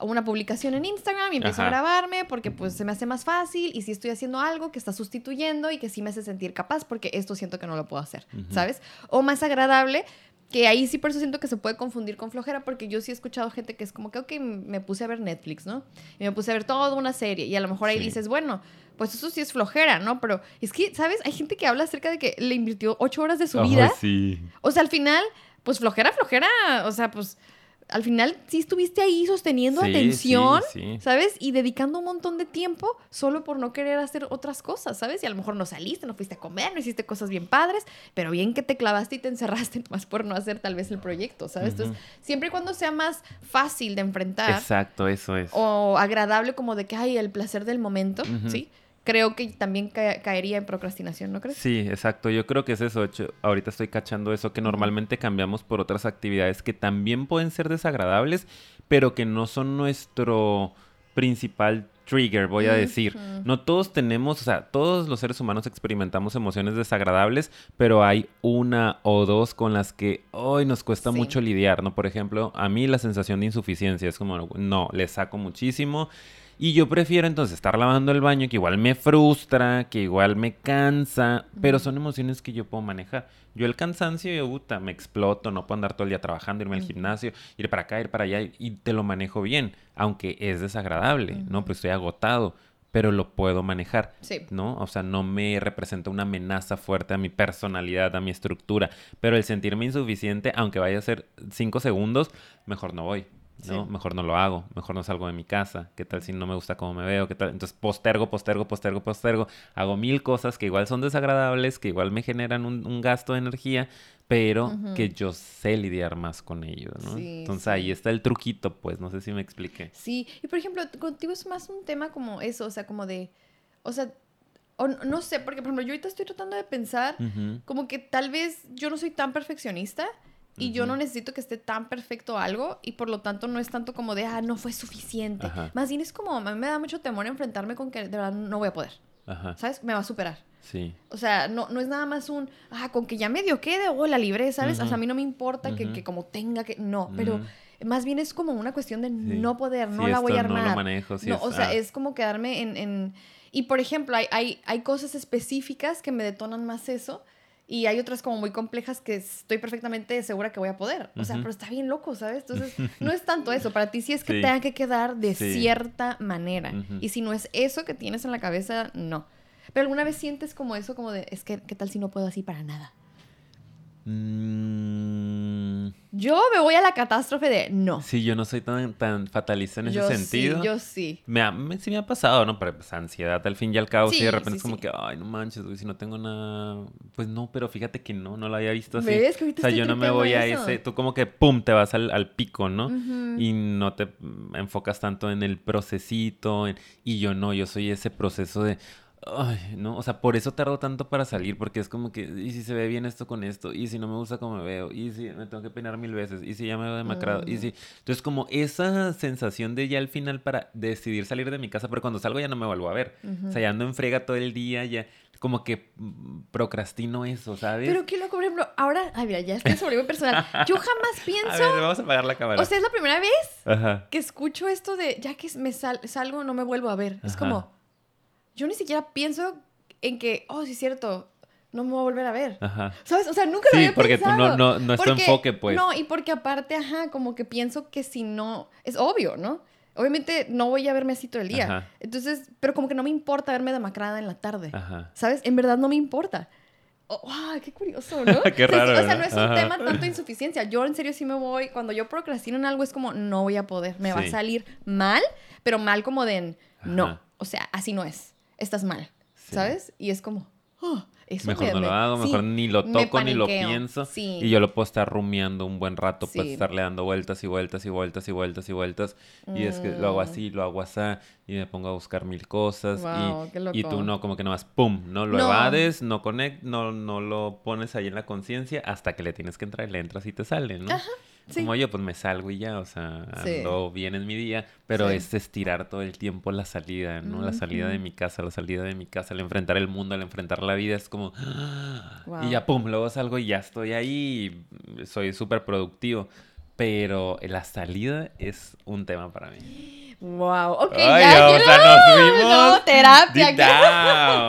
una publicación en Instagram y empiezo a grabarme porque pues se me hace más fácil y si estoy haciendo algo que está sustituyendo y que sí me hace sentir capaz porque esto siento que no lo puedo hacer, ¿sabes? O más agradable, que ahí sí por eso siento que se puede confundir con flojera porque yo sí he escuchado gente que es como que, ok, me puse a ver Netflix, ¿no? Y me puse a ver toda una serie y a lo mejor ahí dices, bueno, pues eso sí es flojera, ¿no? Pero es que, ¿sabes? Hay gente que habla acerca de que le invirtió ocho horas de su vida. Sí. O sea, al final, pues flojera, flojera, o sea, pues al final sí estuviste ahí sosteniendo atención, ¿sabes? Y dedicando un montón de tiempo solo por no querer hacer otras cosas, ¿sabes? Y a lo mejor no saliste, no fuiste a comer, no hiciste cosas bien padres, pero bien que te clavaste y te encerraste más por no hacer tal vez el proyecto, ¿sabes? Entonces, siempre y cuando sea más fácil de enfrentar. Exacto, eso es. O agradable como de que hay el placer del momento, ¿sí? Creo que también caería en procrastinación, ¿no crees? Sí, exacto. Yo creo que es eso. Ahorita estoy cachando eso que normalmente cambiamos por otras actividades que también pueden ser desagradables, pero que no son nuestro principal trigger, voy a decir. No todos tenemos, o sea, todos los seres humanos experimentamos emociones desagradables, pero hay una o dos con las que hoy nos cuesta mucho lidiar, ¿no? Por ejemplo, a mí la sensación de insuficiencia es como, no, le saco muchísimo y yo prefiero entonces estar lavando el baño, que igual me frustra, que igual me cansa, pero son emociones que yo puedo manejar. Yo el cansancio, yo, puta, me exploto, no puedo andar todo el día trabajando, irme al gimnasio, ir para acá, ir para allá, y te lo manejo bien, aunque es desagradable, ¿no? Pues estoy agotado, pero lo puedo manejar, sí. ¿no? O sea, no me representa una amenaza fuerte a mi personalidad, a mi estructura, pero el sentirme insuficiente, aunque vaya a ser cinco segundos, mejor no voy. ¿No? Mejor no lo hago, mejor no salgo de mi casa, ¿qué tal si no me gusta cómo me veo? ¿Qué tal? Entonces postergo, postergo, postergo, postergo, hago mil cosas que igual son desagradables, que igual me generan un, gasto de energía, pero que yo sé lidiar más con ello, ¿no? Entonces ahí está el truquito, pues, no sé si me expliqué. Sí, y por ejemplo, contigo es más un tema como eso, o sea, como de, o sea, o no sé, porque por ejemplo, yo ahorita estoy tratando de pensar como que tal vez yo no soy tan perfeccionista y yo no necesito que esté tan perfecto algo y por lo tanto no es tanto como de, ah, no fue suficiente. Más bien es como, a mí me da mucho temor enfrentarme con que de verdad no voy a poder. ¿Sabes? Me va a superar. Sí. O sea, no, no es nada más un, ah, con que ya medio quede o la libre, ¿sabes? O sea, a mí no me importa que, que, como tenga que, no, pero más bien es como una cuestión de no poder, no la voy a armar. No lo manejo, sí o sea, es como quedarme en, en... Y por ejemplo, hay, hay, hay cosas específicas que me detonan más eso y hay otras como muy complejas que estoy perfectamente segura que voy a poder. O sea, pero está bien loco, ¿sabes? Entonces, no es tanto eso. Para ti sí es que tenga que quedar de cierta manera. Y si no es eso que tienes en la cabeza, no. Pero alguna vez sientes como eso, como de, es que, ¿qué tal si no puedo así para nada? Mm. Yo me voy a la catástrofe de no. Sí, yo no soy tan, tan fatalista en ese sentido. Sí, yo sí. Me ha, sí me ha pasado, ¿no? Pero pues ansiedad al fin y al cabo. Sí, y de repente es como que, ay, no manches, güey, si no tengo nada. Pues no, pero fíjate que no, no lo había visto así. ¿Ves? Que o sea, yo no me voy a ese. Tú como que, pum, te vas al, al pico, ¿no? Y no te enfocas tanto en el procesito. y yo no, yo soy ese proceso de Ay, no, o sea, por eso tardo tanto para salir, porque es como que, ¿y si se ve bien esto con esto? ¿Y si no me gusta cómo me veo? ¿Y si me tengo que peinar mil veces? ¿Y si ya me veo demacrado? ¿Y si...? Entonces, como esa sensación de ya al final para decidir salir de mi casa, pero cuando salgo ya no me vuelvo a ver. O sea, ya ando en frega todo el día, ya como que procrastino eso, ¿sabes? Pero qué loco, por ejemplo, ahora, ay, mira, ya estoy sobre mi personal. Yo jamás pienso. A ver, vamos a apagar la cámara. O sea, es la primera vez que escucho esto de ya que me salgo, no me vuelvo a ver. Es como, yo ni siquiera pienso en que, oh, sí es cierto, no me voy a volver a ver. Ajá. ¿Sabes? O sea, nunca lo había porque pensado. porque tú no, no, es tu enfoque, pues. No, y porque aparte, ajá, como que pienso que si no, es obvio, ¿no? Obviamente no voy a verme así todo el día. Entonces, pero como que no me importa verme demacrada en la tarde. Ajá. ¿Sabes? En verdad no me importa. Oh, ¡Qué curioso, ¿no? qué raro. o sea, no es un tema tanto insuficiencia. Yo en serio sí me voy, cuando yo procrastino en algo es como, no voy a poder, me va a salir mal, pero mal como de, no, o sea, así no es, estás mal, ¿sabes? Y es como, oh, mejor no lo hago, mejor ni lo toco ni lo pienso. Y yo lo puedo estar rumiando un buen rato, pues estarle dando vueltas y vueltas y vueltas y vueltas y vueltas. Y es que lo hago así, lo hago así, y me pongo a buscar mil cosas. y, y, tú no, como que nomás, ¡pum! No lo evades, no conect, no, no lo pones ahí en la conciencia hasta que le tienes que entrar y le entras y te sale, ¿no? Ajá. Como yo, pues me salgo y ya, o sea, ando bien en mi día, pero es estirar todo el tiempo la salida, ¿no? La salida de mi casa, la salida de mi casa, al enfrentar el mundo, al enfrentar la vida, es como... Y ya, pum, luego salgo y ya estoy ahí, soy súper productivo, pero la salida es un tema para mí. Wow, ok, ya o sea, nos vimos. No, terapia.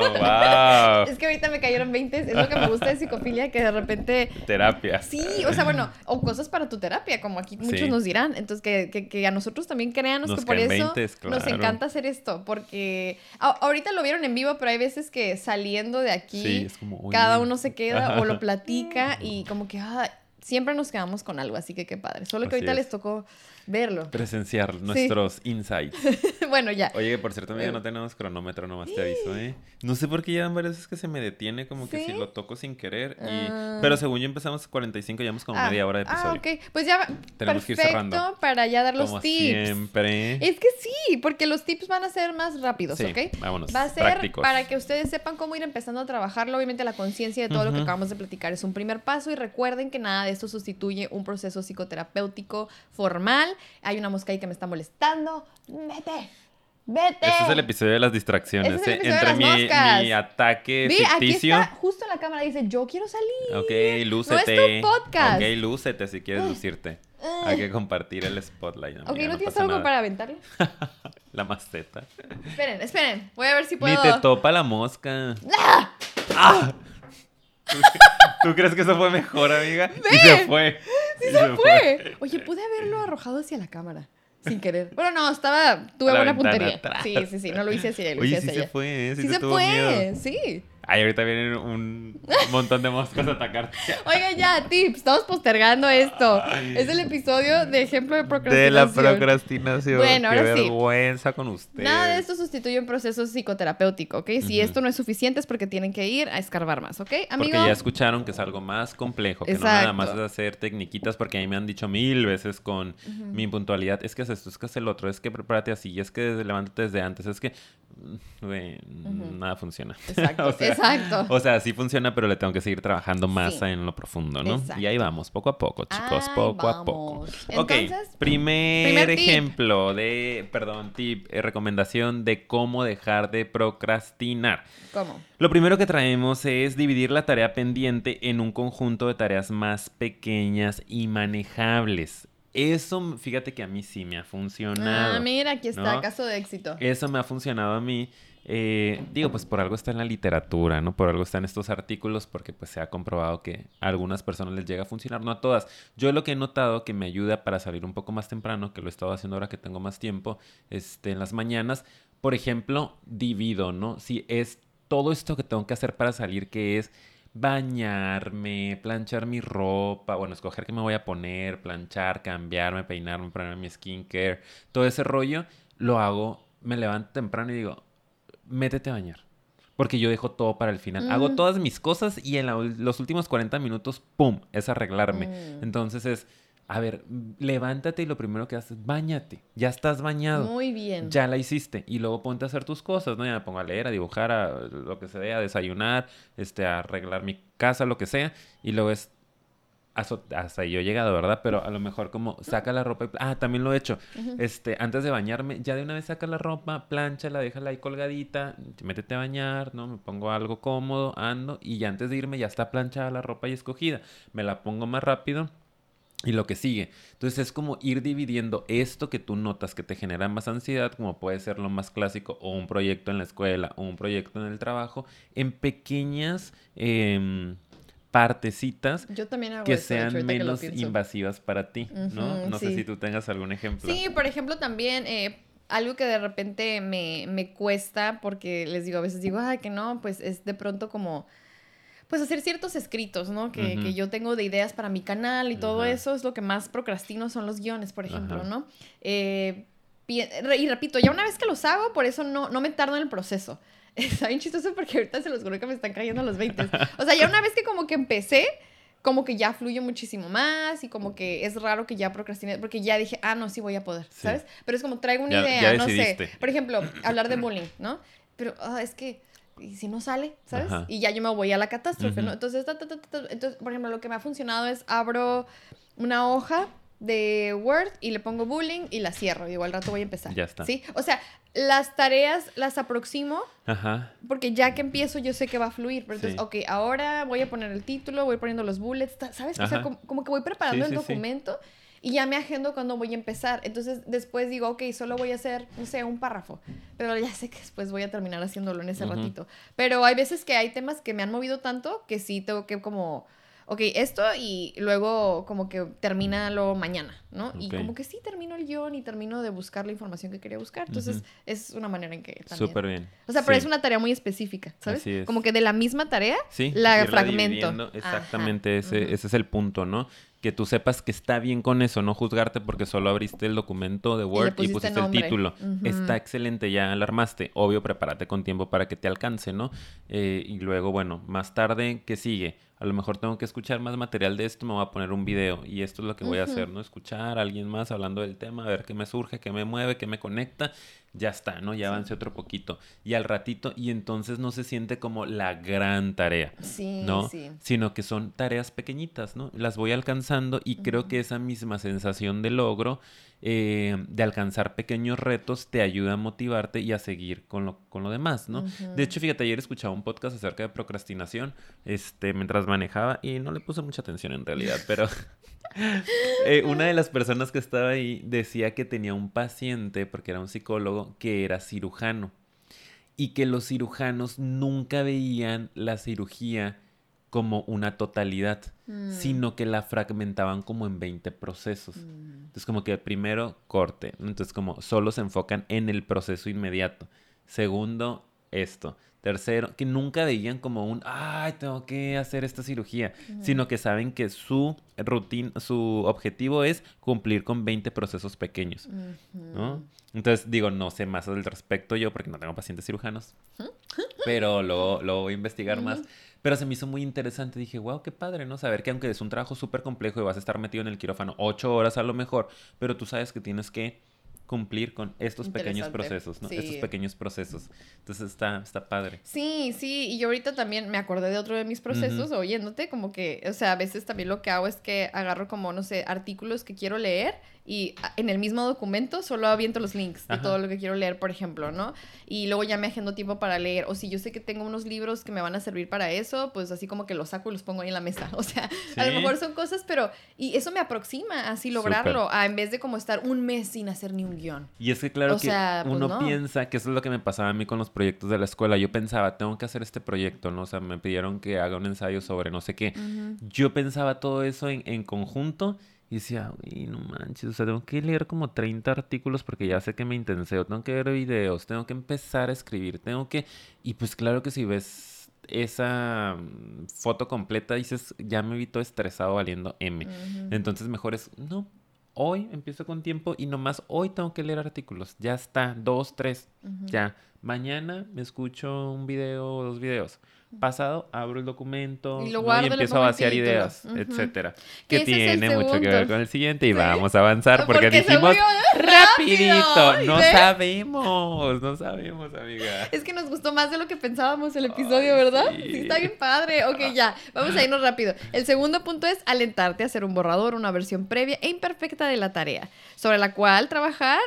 wow. Es que ahorita me cayeron 20, es lo que me gusta de psicofilia, que de repente... Terapia. Sí, o sea, bueno, o cosas para tu terapia, como aquí muchos nos dirán. Entonces, que, que, que, a nosotros también créanos que por eso nos encanta hacer esto, porque ahorita lo vieron en vivo, pero hay veces que saliendo de aquí, cada uno se queda o lo platica y como que, ah, siempre nos quedamos con algo, así que qué padre. Solo que ahorita les tocó verlo. Presenciar nuestros insights. bueno, ya. Oye, por cierto, ya no tenemos cronómetro, nomás te aviso, ¿eh? No sé por qué ya varias veces que se me detiene, como que si lo toco sin querer. Ah. Pero según yo empezamos 45, llevamos como ah. media hora de ah, episodio. Ah, ok. Pues ya Tenemos que ir cerrando. para ya dar los tips. siempre. Es que sí, porque los tips van a ser más rápidos, ¿ok? vámonos. Va a ser para que ustedes sepan cómo ir empezando a trabajarlo. Obviamente la conciencia de todo lo que acabamos de platicar es un primer paso y recuerden que nada de esto sustituye un proceso psicoterapéutico formal. Hay una mosca ahí que me está molestando. Vete. Vete. Este es el episodio de las distracciones. ¿eh? Entre mi, ataque ficticio. Aquí está, justo en la cámara dice, yo quiero salir. Ok, lúcete. No es tu podcast. Ok, lúcete si quieres lucirte. Hay que compartir el spotlight. ok, ¿no, tienes algo para aventarle? la maceta. Esperen, esperen. Voy a ver si puedo... Ni te topa la mosca. ¡Ah! ¡Ah! ¿Tú crees que eso fue mejor, amiga? Y se fue. Sí se, fue. Oye, pude haberlo arrojado hacia la cámara. Sin querer. Bueno, no, estaba. Tuve buena puntería. Sí, sí, sí. No lo hice así, lo hice Oye, sí se fue, ¿eh? Sí, se fue. Sí. Ay, ahorita vienen un montón de moscas a atacarte. Oiga, ya, tips. Estamos postergando esto. Es el episodio de ejemplo de procrastinación. De la procrastinación. Bueno, ahora Qué vergüenza con usted. Nada de esto sustituye un proceso psicoterapéutico, ¿ok? Si esto no es suficiente es porque tienen que ir a escarbar más, ¿ok, amigo? Porque ya escucharon que es algo más complejo, que no nada más es hacer tecniquitas, porque a mí me han dicho mil veces con mi puntualidad, es que es esto, es que es el otro, es que prepárate así, es que levántate desde antes, es que, güey, nada funciona. Exacto, Exacto. O sea, sí funciona, pero le tengo que seguir trabajando más en lo profundo, ¿no? Y ahí vamos, poco a poco, chicos, poco a poco. ok, primer, ejemplo de, perdón, tip, eh, recomendación de cómo dejar de procrastinar. ¿Cómo? Lo primero que traemos es dividir la tarea pendiente en un conjunto de tareas más pequeñas y manejables. Eso, fíjate que a mí sí me ha funcionado. Ah, mira, aquí está, caso de éxito. Eso me ha funcionado a mí. Eh, digo, pues por algo está en la literatura, ¿no? Por algo están estos artículos, porque pues se ha comprobado que a algunas personas les llega a funcionar, no a todas. Yo lo que he notado que me ayuda para salir un poco más temprano, que lo he estado haciendo ahora que tengo más tiempo, este, en las mañanas, por ejemplo, divido, ¿no? Si es todo esto que tengo que hacer para salir, que es bañarme, planchar mi ropa, bueno, escoger qué me voy a poner, planchar, cambiarme, peinarme, ponerme mi skincare, todo ese rollo, lo hago, me levanto temprano y digo, métete a bañar. Porque yo dejo todo para el final. Hago todas mis cosas y en los últimos 40 minutos, ¡pum!, es arreglarme. Mm. Entonces es, a ver, levántate y lo primero que haces, bañate. Ya estás bañado. Muy bien. Ya la hiciste. Y luego ponte a hacer tus cosas, ¿no? Ya me pongo a leer, a dibujar, a lo que sea, a desayunar, este, a arreglar mi casa, lo que sea. Y luego es, hasta yo he llegado, ¿verdad? Pero a lo mejor como saca la ropa y... Ah, también lo he hecho. Este, antes de bañarme, ya de una vez saca la ropa, planchala, déjala ahí colgadita, métete a bañar, ¿no? Me pongo algo cómodo, ando y ya antes de irme ya está planchada la ropa y escogida. Me la pongo más rápido y lo que sigue. Entonces es como ir dividiendo esto que tú notas que te genera más ansiedad, como puede ser lo más clásico, o un proyecto en la escuela, o un proyecto en el trabajo, en pequeñas em, partecitas que sean menos invasivas para ti, ¿no? no sé si tú tengas algún ejemplo. Sí, por ejemplo, también... Eh, algo que de repente me, me cuesta, porque les digo, a veces digo, ay, que no, pues es de pronto como pues hacer ciertos escritos, ¿no? Que, que, yo tengo de ideas para mi canal y todo eso es lo que más procrastino son los guiones, por ejemplo, ¿no? Eh, y repito, ya una vez que los hago, por eso no, no me tardo en el proceso. Está bien chistoso porque ahorita se los juro que me están cayendo los 20. O sea, ya una vez que como que empecé, como que ya fluyo muchísimo más y como que es raro que ya procrastine porque ya dije, ah, no, sí voy a poder, ¿sabes? Pero es como traigo una idea, no sé. Por ejemplo, hablar de bullying, ¿no? Pero ah, es que y si no sale, ¿sabes? Y ya yo me voy a la catástrofe, ¿no? Entonces, entonces, por ejemplo, lo que me ha funcionado es abro una hoja de Word y le pongo bullying y la cierro. Y igual rato voy a empezar. Ya está. ¿Sí? O sea, las tareas las aproximo Ajá. porque ya que empiezo yo sé que va a fluir. Pero entonces, ok, ahora voy a poner el título, voy poniendo los bullets, ¿sabes? O sea, como, que voy preparando el documento y ya me agendo cuando voy a empezar. Entonces después digo, ok, solo voy a hacer, no sé, un párrafo, pero ya sé que después voy a terminar haciéndolo en ese ratito. Pero hay veces que hay temas que me han movido tanto que sí tengo que como ok, esto y luego como que termínalo mañana, ¿no? Y como que sí termino el guion y termino de buscar la información que quería buscar. Entonces, es una manera en que también... Súper bien. O sea, pero es una tarea muy específica, ¿sabes? Como que de la misma tarea la fragmento. Exactamente, ese, ese es el punto, ¿no? Que tú sepas que está bien con eso, no juzgarte porque solo abriste el documento de Word y, pusiste el título. Está excelente, ya alarmaste. Obvio, prepárate con tiempo para que te alcance, ¿no? Eh, y luego, bueno, más tarde, ¿qué sigue? A lo mejor tengo que escuchar más material de esto, me voy a poner un video y esto es lo que voy a hacer, ¿no? Escuchar a alguien más hablando del tema, a ver qué me surge, qué me mueve, qué me conecta ya está, ¿no? Ya avance otro poquito. Y al ratito, y entonces no se siente como la gran tarea, sí, ¿no? Sí. Sino que son tareas pequeñitas, ¿no? Las voy alcanzando y creo que esa misma sensación de logro, eh, de alcanzar pequeños retos, te ayuda a motivarte y a seguir con lo, con lo demás, ¿no? De hecho, fíjate, ayer escuchaba un podcast acerca de procrastinación, este, mientras manejaba, y no le puse mucha atención en realidad, pero... Eh, una de las personas que estaba ahí decía que tenía un paciente, porque era un psicólogo, que era cirujano. Y que los cirujanos nunca veían la cirugía como una totalidad, mm. sino que la fragmentaban como en 20 procesos. Mm. Entonces como que primero corte, entonces como solo se enfocan en el proceso inmediato. Segundo, esto. Tercero, que nunca veían como un, ay, tengo que hacer esta cirugía, sino que saben que su rutina, su objetivo es cumplir con 20 procesos pequeños, ¿no? Entonces, digo, no sé más al respecto yo porque no tengo pacientes cirujanos, pero lo, lo voy a investigar más. Pero se me hizo muy interesante. Dije, wow, qué padre, ¿no? Saber que aunque es un trabajo súper complejo y vas a estar metido en el quirófano ocho horas a lo mejor, pero tú sabes que tienes que cumplir con estos pequeños procesos, ¿no? Estos pequeños procesos. Entonces está, está padre. Sí, sí, y yo ahorita también me acordé de otro de mis procesos oyéndote, como que, o sea, a veces también lo que hago es que agarro como, no sé, artículos que quiero leer y en el mismo documento solo aviento los links de todo lo que quiero leer, por ejemplo, ¿no? Y luego ya me agendo tiempo para leer. O si yo sé que tengo unos libros que me van a servir para eso, pues así como que los saco y los pongo ahí en la mesa. O sea, a lo mejor son cosas, pero... Y eso me aproxima así lograrlo, a, en vez de como estar un mes sin hacer ni un guion. Y es que claro que pues uno piensa que eso es lo que me pasaba a mí con los proyectos de la escuela. Yo pensaba, tengo que hacer este proyecto, ¿no? O sea, me pidieron que haga un ensayo sobre no sé qué. Yo pensaba todo eso en, en conjunto y decía, uy, no manches, o sea, tengo que leer como 30 artículos porque ya sé que me intenseo, tengo que ver videos, tengo que empezar a escribir, tengo que... Y pues claro que si ves esa mm, foto completa, dices, ya me vi todo estresado valiendo M. Entonces mejor es, no, hoy empiezo con tiempo y nomás hoy tengo que leer artículos. Ya está, dos, tres, ya. Mañana me escucho un video o dos videos pasado abro el documento y, empiezo a vaciar ideas, etcétera. Que tiene mucho que ver con el siguiente y vamos a avanzar porque, dijimos rapidito, no sabemos, no sabemos, amiga. Es que nos gustó más de lo que pensábamos el episodio, ¿verdad? Sí. está bien padre. Ok, ya, vamos a irnos rápido. El segundo punto es alentarte a hacer un borrador, una versión previa e imperfecta de la tarea, sobre la cual trabajar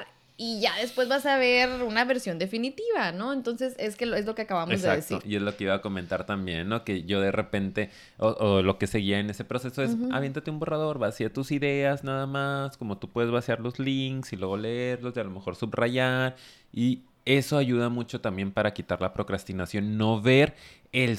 y ya después vas a ver una versión definitiva, ¿no? Entonces es que es lo que acabamos de decir. Y es lo que iba a comentar también, ¿no? Que yo de repente, o, lo que seguía en ese proceso es, aviéntate un borrador, vacía tus ideas nada más, como tú puedes vaciar los links y luego leerlos y a lo mejor subrayar y eso ayuda mucho también para quitar la procrastinación, no ver el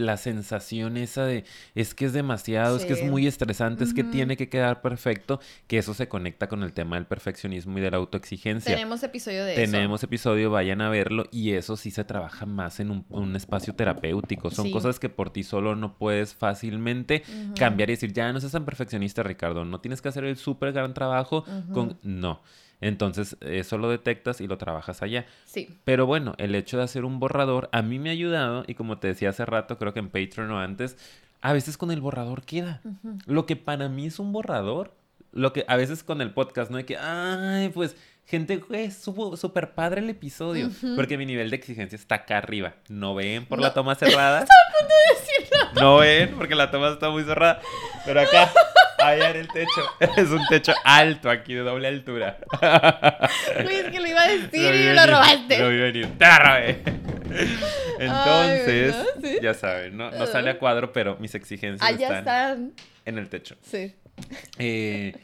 la sensación esa de es que es demasiado, es que es muy estresante, es que tiene que quedar perfecto, que eso se conecta con el tema del perfeccionismo y de la autoexigencia. Tenemos episodio de eso. Tenemos episodio, vayan a verlo y eso sí se trabaja más en un, espacio terapéutico. Son cosas que por ti solo no puedes fácilmente cambiar y decir, ya no seas tan perfeccionista, Ricardo, no tienes que hacer el súper gran trabajo con... No entonces, eso lo detectas y lo trabajas allá. Sí. Pero bueno, el hecho de hacer un borrador a mí me ha ayudado y como te decía hace rato, creo que en Patreon o antes, a veces con el borrador queda. Lo que para mí es un borrador, lo que a veces con el podcast, ¿no? hay que, ay, pues gente, güey, súper padre el episodio. Porque mi nivel de exigencia está acá arriba. ¿No ven por la toma cerrada? No ven porque la toma está muy cerrada. Pero acá Allá en el techo. Es un techo alto aquí, de doble altura. Es que lo iba a decir y lo robaste. Lo vi venir. Te la robé. Entonces, ya saben, no, no sale a cuadro, pero mis exigencias están, están en el techo. Sí. Eh,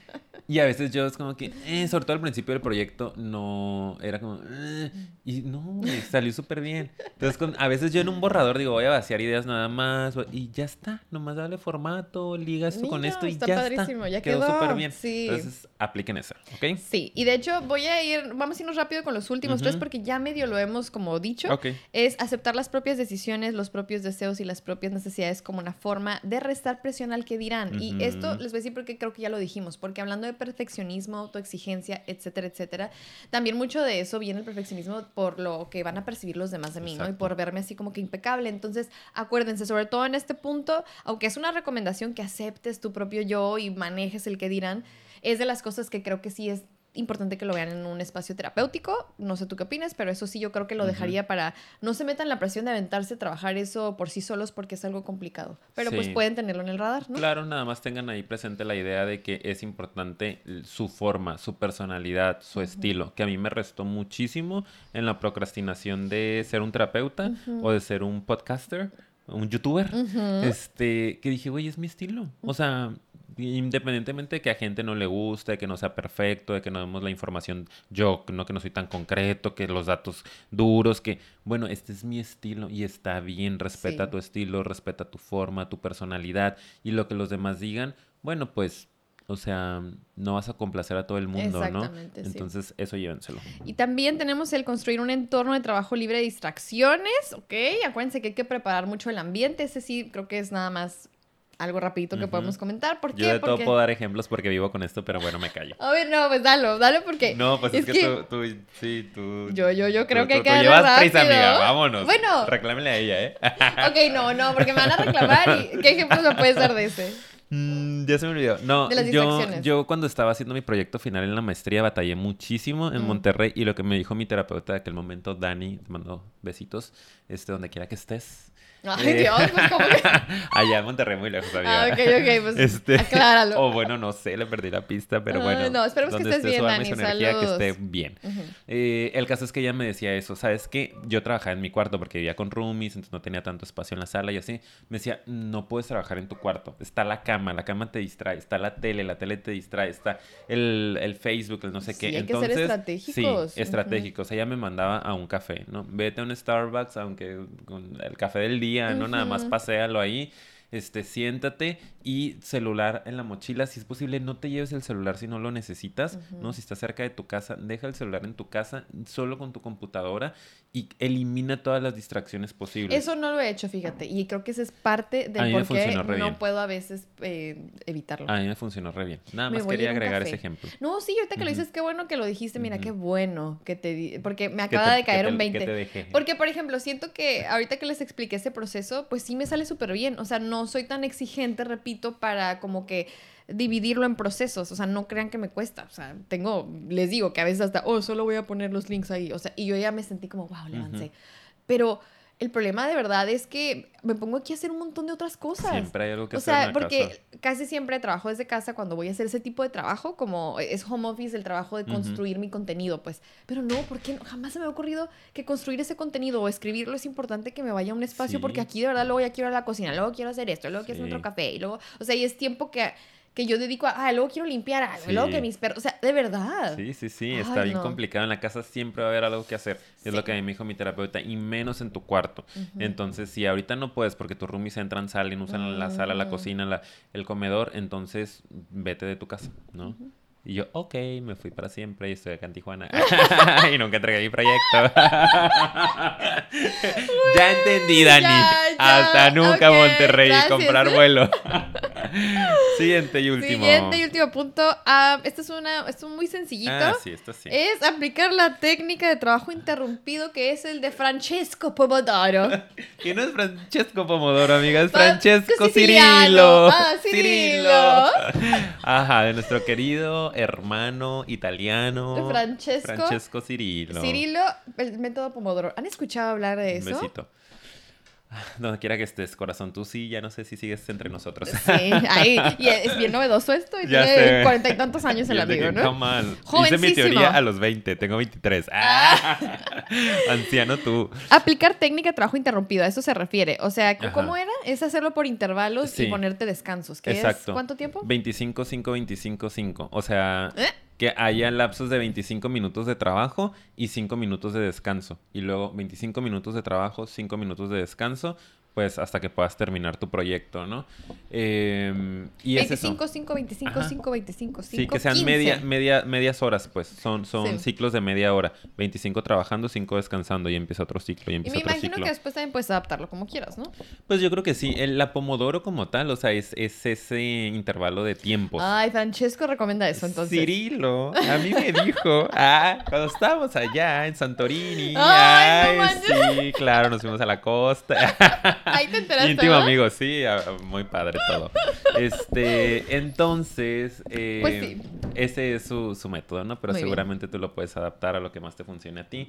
y a veces yo es como que, eh, sobre todo al principio del proyecto, no, era como, eh", y no, salió súper bien. Entonces, con, a veces yo en un borrador digo, voy a vaciar ideas nada más, y ya está, nomás dale formato, liga esto con esto y está ya padrísimo, está. Ya quedó súper bien. Sí. Entonces, apliquen eso, ¿ok? Sí, y de hecho voy a ir, vamos a irnos rápido con los últimos tres porque ya medio lo hemos como dicho. Ok. Es aceptar las propias decisiones, los propios deseos y las propias necesidades como una forma de restar presión al que dirán. Y esto les voy a decir porque creo que ya lo dijimos, porque hablando de perfeccionismo, autoexigencia, etcétera, etcétera, también mucho de eso viene el perfeccionismo por lo que van a percibir los demás de mí, ¿no? Y por verme así como que impecable. Entonces, acuérdense, sobre todo en este punto, aunque es una recomendación que aceptes tu propio yo y manejes el que dirán, es de las cosas que creo que sí es importante que lo vean en un espacio terapéutico. No sé tú qué opinas, pero eso sí yo creo que lo dejaría para no se metan la presión de aventarse a trabajar eso por sí solos porque es algo complicado. Pero pues pueden tenerlo en el radar, ¿no? Claro, nada más tengan ahí presente la idea de que es importante su forma, su personalidad, su estilo, que a mí me restó muchísimo en la procrastinación de ser un terapeuta o de ser un podcaster un youtuber, este, que dije, güey, es mi estilo. O sea, independientemente de que a gente no le guste, de que no sea perfecto, de que no demos la información yo, no que no soy tan concreto, que los datos duros, que bueno, este es mi estilo y está bien, respeta tu estilo, respeta tu forma, tu personalidad y lo que los demás digan, bueno, pues o sea, no vas a complacer a todo el mundo, ¿no? Entonces, eso llévenselo. Y también tenemos el construir un entorno de trabajo libre de distracciones, ¿ok? Acuérdense que hay que preparar mucho el ambiente. Ese sí, creo que es nada más algo rapidito que podemos comentar. ¿Por qué? Yo de todo puedo dar ejemplos porque vivo con esto, pero bueno, me callo. A ver, no, pues dalo, dale porque... No, pues es, que, Tú, tú, sí, tú... Yo, yo, yo creo que hay que tú llevas prisa, amiga, vámonos. Bueno. Reclámele a ella, ¿eh? ok, no, no, porque me van a reclamar y ¿qué ejemplos me puedes dar de ese? Mm, ya se me olvidó. No, yo, yo cuando estaba haciendo mi proyecto final en la maestría batallé muchísimo en Monterrey y lo que me dijo mi terapeuta de aquel momento, Dani, te mando besitos, este, donde quiera que estés. Ay, Dios, pues como que... Allá en Monterrey, muy lejos, amiga. Ah, ok, ok, pues este... acláralo. O bueno, no sé, le perdí la pista, pero bueno. No, esperemos que estés bien, Dani, energía, que esté bien. Eh, el caso es que ella me decía eso, ¿sabes qué? Yo trabajaba en mi cuarto porque vivía con roomies, entonces no tenía tanto espacio en la sala y así. Me decía, no puedes trabajar en tu cuarto. Está la cama, la cama te distrae, está la tele, la tele te distrae, está el, el Facebook, el no sé qué. Hay entonces, que ser estratégicos. Sí, estratégicos. Ella me mandaba a un café, ¿no? Vete a un Starbucks, aunque con el café del día, no nada más paséalo ahí. Este, siéntate y celular en la mochila. Si es posible, no te lleves el celular si no lo necesitas, ¿no? Si estás cerca de tu casa, deja el celular en tu casa solo con tu computadora y elimina todas las distracciones posibles. Eso no lo he hecho, fíjate, y creo que esa es parte de por qué no puedo a veces eh, evitarlo. A mí me funcionó re bien. Nada más quería agregar ese ejemplo. No, sí, ahorita que lo dices, qué bueno que lo dijiste, mira, qué bueno que te... Porque me acaba de caer un 20. Porque, por ejemplo, siento que ahorita que les expliqué ese proceso, pues sí me sale súper bien. O sea, no soy tan exigente, repito, para como que dividirlo en procesos, o sea, no crean que me cuesta, o sea, tengo, les digo que a veces hasta, oh, solo voy a poner los links ahí, o sea, y yo ya me sentí como, wow, le avancé. Pero el problema de verdad es que me pongo aquí a hacer un montón de otras cosas. Siempre hay algo que o sea, porque casi siempre trabajo desde casa cuando voy a hacer ese tipo de trabajo, como es home office, el trabajo de construir mi contenido, pues. Pero no, porque jamás se me ha ocurrido que construir ese contenido o escribirlo es importante que me vaya a un espacio, porque aquí de verdad luego ya quiero ir a la cocina, luego quiero hacer esto, luego quiero hacer otro café, y luego, o sea, y es tiempo que que yo dedico a, ah, luego quiero limpiar algo, luego que mis perros, o sea, de verdad. Sí, sí, sí, está bien complicado. En la casa siempre va a haber algo que hacer. Es lo que me dijo mi terapeuta, y menos en tu cuarto. Entonces, si ahorita no puedes porque tus roomies entran, salen, usan la sala, la cocina, la, el comedor, entonces vete de tu casa, ¿no? Y yo, ok, me fui para siempre y estoy acá en Tijuana. y nunca entregué mi proyecto. ya entendí, Dani. Hasta nunca Monterrey comprar vuelo. Siguiente y último. Siguiente y último punto. Ah, esto es una, esto es muy sencillito. Ah, sí, esto sí. Es aplicar la técnica de trabajo interrumpido que es el de Francesco Pomodoro. que no es Francesco Pomodoro, amiga, es Francesco Cirilo. Ah, Cirilo. Ajá, de nuestro querido hermano italiano. Francesco. Francesco Cirilo. Cirilo, el método Pomodoro. ¿Han escuchado hablar de eso? Un besito. Donde quiera que estés, corazón, tú sí, ya no sé si sigues entre nosotros. Sí, ahí, y es bien novedoso esto, y tiene cuarenta y tantos años el amigo, ¿no? mal. Hice mi teoría a los 20, tengo 23. Ah. Anciano tú. Aplicar técnica de trabajo interrumpido, a eso se refiere. O sea, ¿cómo era? Es hacerlo por intervalos y ponerte descansos. ¿Qué Exacto. Es? ¿Cuánto tiempo? 25, 5, 25, 5. O sea... ¿Eh? Que haya lapsos de 25 minutos de trabajo y 5 minutos de descanso. Y luego 25 minutos de trabajo, 5 minutos de descanso pues hasta que puedas terminar tu proyecto, ¿no? Eh, y 25, es 5, 25, 5, 25, 5, Sí, que sean media, media, medias horas, pues. Son, son ciclos de media hora. 25 trabajando, 5 descansando y empieza otro ciclo y empieza y me imagino que después también puedes adaptarlo como quieras, ¿no? Pues yo creo que sí. El, la Pomodoro como tal, o sea, es, es ese intervalo de tiempos. Ay, Francesco recomienda eso, entonces. Cirilo, a mí me dijo, ah, cuando estábamos allá en Santorini. Ay, ay sí, claro, nos fuimos a la costa. Ahí te enteraste. Íntimo amigo, sí, muy padre todo. Este, entonces, eh, pues ese es su, su, método, ¿no? Pero seguramente tú lo puedes adaptar a lo que más te funcione a ti.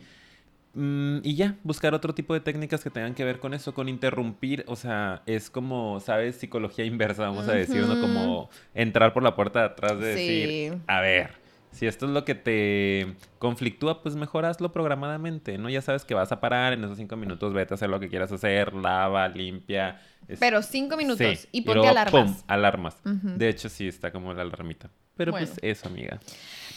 Mm, y ya, buscar otro tipo de técnicas que tengan que ver con eso, con interrumpir, o sea, es como, ¿sabes? Psicología inversa, vamos a decir, ¿no? Como entrar por la puerta de atrás de decir, a ver si esto es lo que te conflictúa, pues mejor hazlo programadamente, ¿no? Ya sabes que vas a parar en esos cinco minutos, vete a hacer lo que quieras hacer, lava, limpia. Pero cinco minutos. ¿Y por qué alarmas? ¡pum! Alarmas. De hecho, sí, está como la alarmita. Pero pues eso, amiga.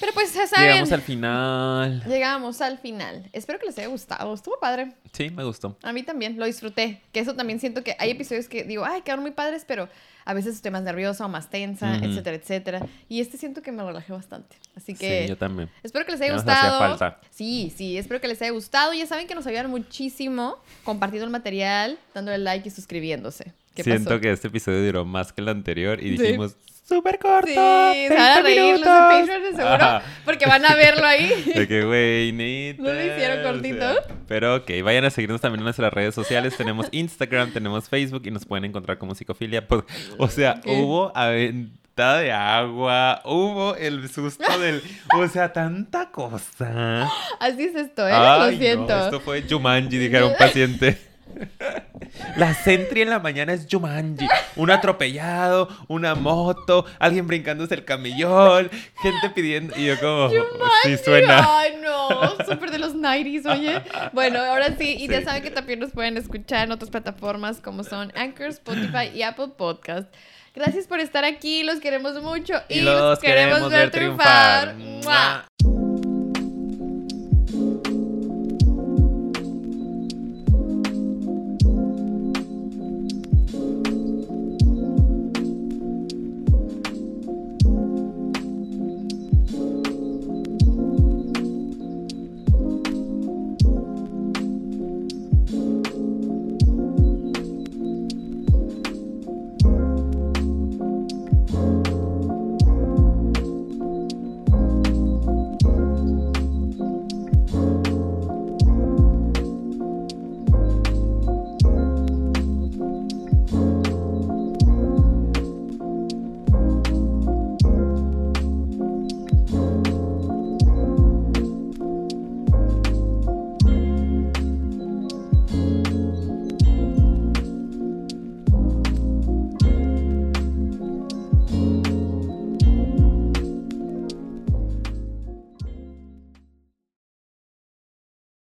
Pero pues ya saben. Llegamos al final. Llegamos al final. Espero que les haya gustado. Estuvo padre. Sí, me gustó. A mí también, lo disfruté. Que eso también siento que hay episodios que digo, ay, quedaron muy padres, pero a veces estoy más nerviosa o más tensa, etcétera, etcétera. Y este siento que me relajé bastante. Así que. Sí, yo también. Espero que les haya gustado. Falta. Sí, sí, espero que les haya gustado. Ya saben que nos ayudan muchísimo compartiendo el material, dándole like y suscribiéndose. Siento que este episodio duró más que el anterior y dijimos, súper corto. Sí, se van a reír los de Patreon seguro. Porque van a verlo ahí. De que, güey. ¿No lo hicieron cortito? pero ok, vayan a seguirnos también en nuestras redes sociales. Tenemos Instagram, tenemos Facebook y nos pueden encontrar como Psicofilia. Pues, o sea, hubo aventada de agua, hubo el susto del... O sea, tanta cosa. Así es esto, ¿eh? lo siento. esto fue Jumanji, dijeron paciente. La Sentry en la mañana es Jumanji. Un atropellado, una moto, alguien brincándose el camellón, gente pidiendo. Y yo, como. Sí, suena. Ay, no. Súper de los 90s, oye. Bueno, ahora sí. Y ya saben que también nos pueden escuchar en otras plataformas como son Anchor, Spotify y Apple Podcast. Gracias por estar aquí. Los queremos mucho. Y, los, queremos, ver triunfar.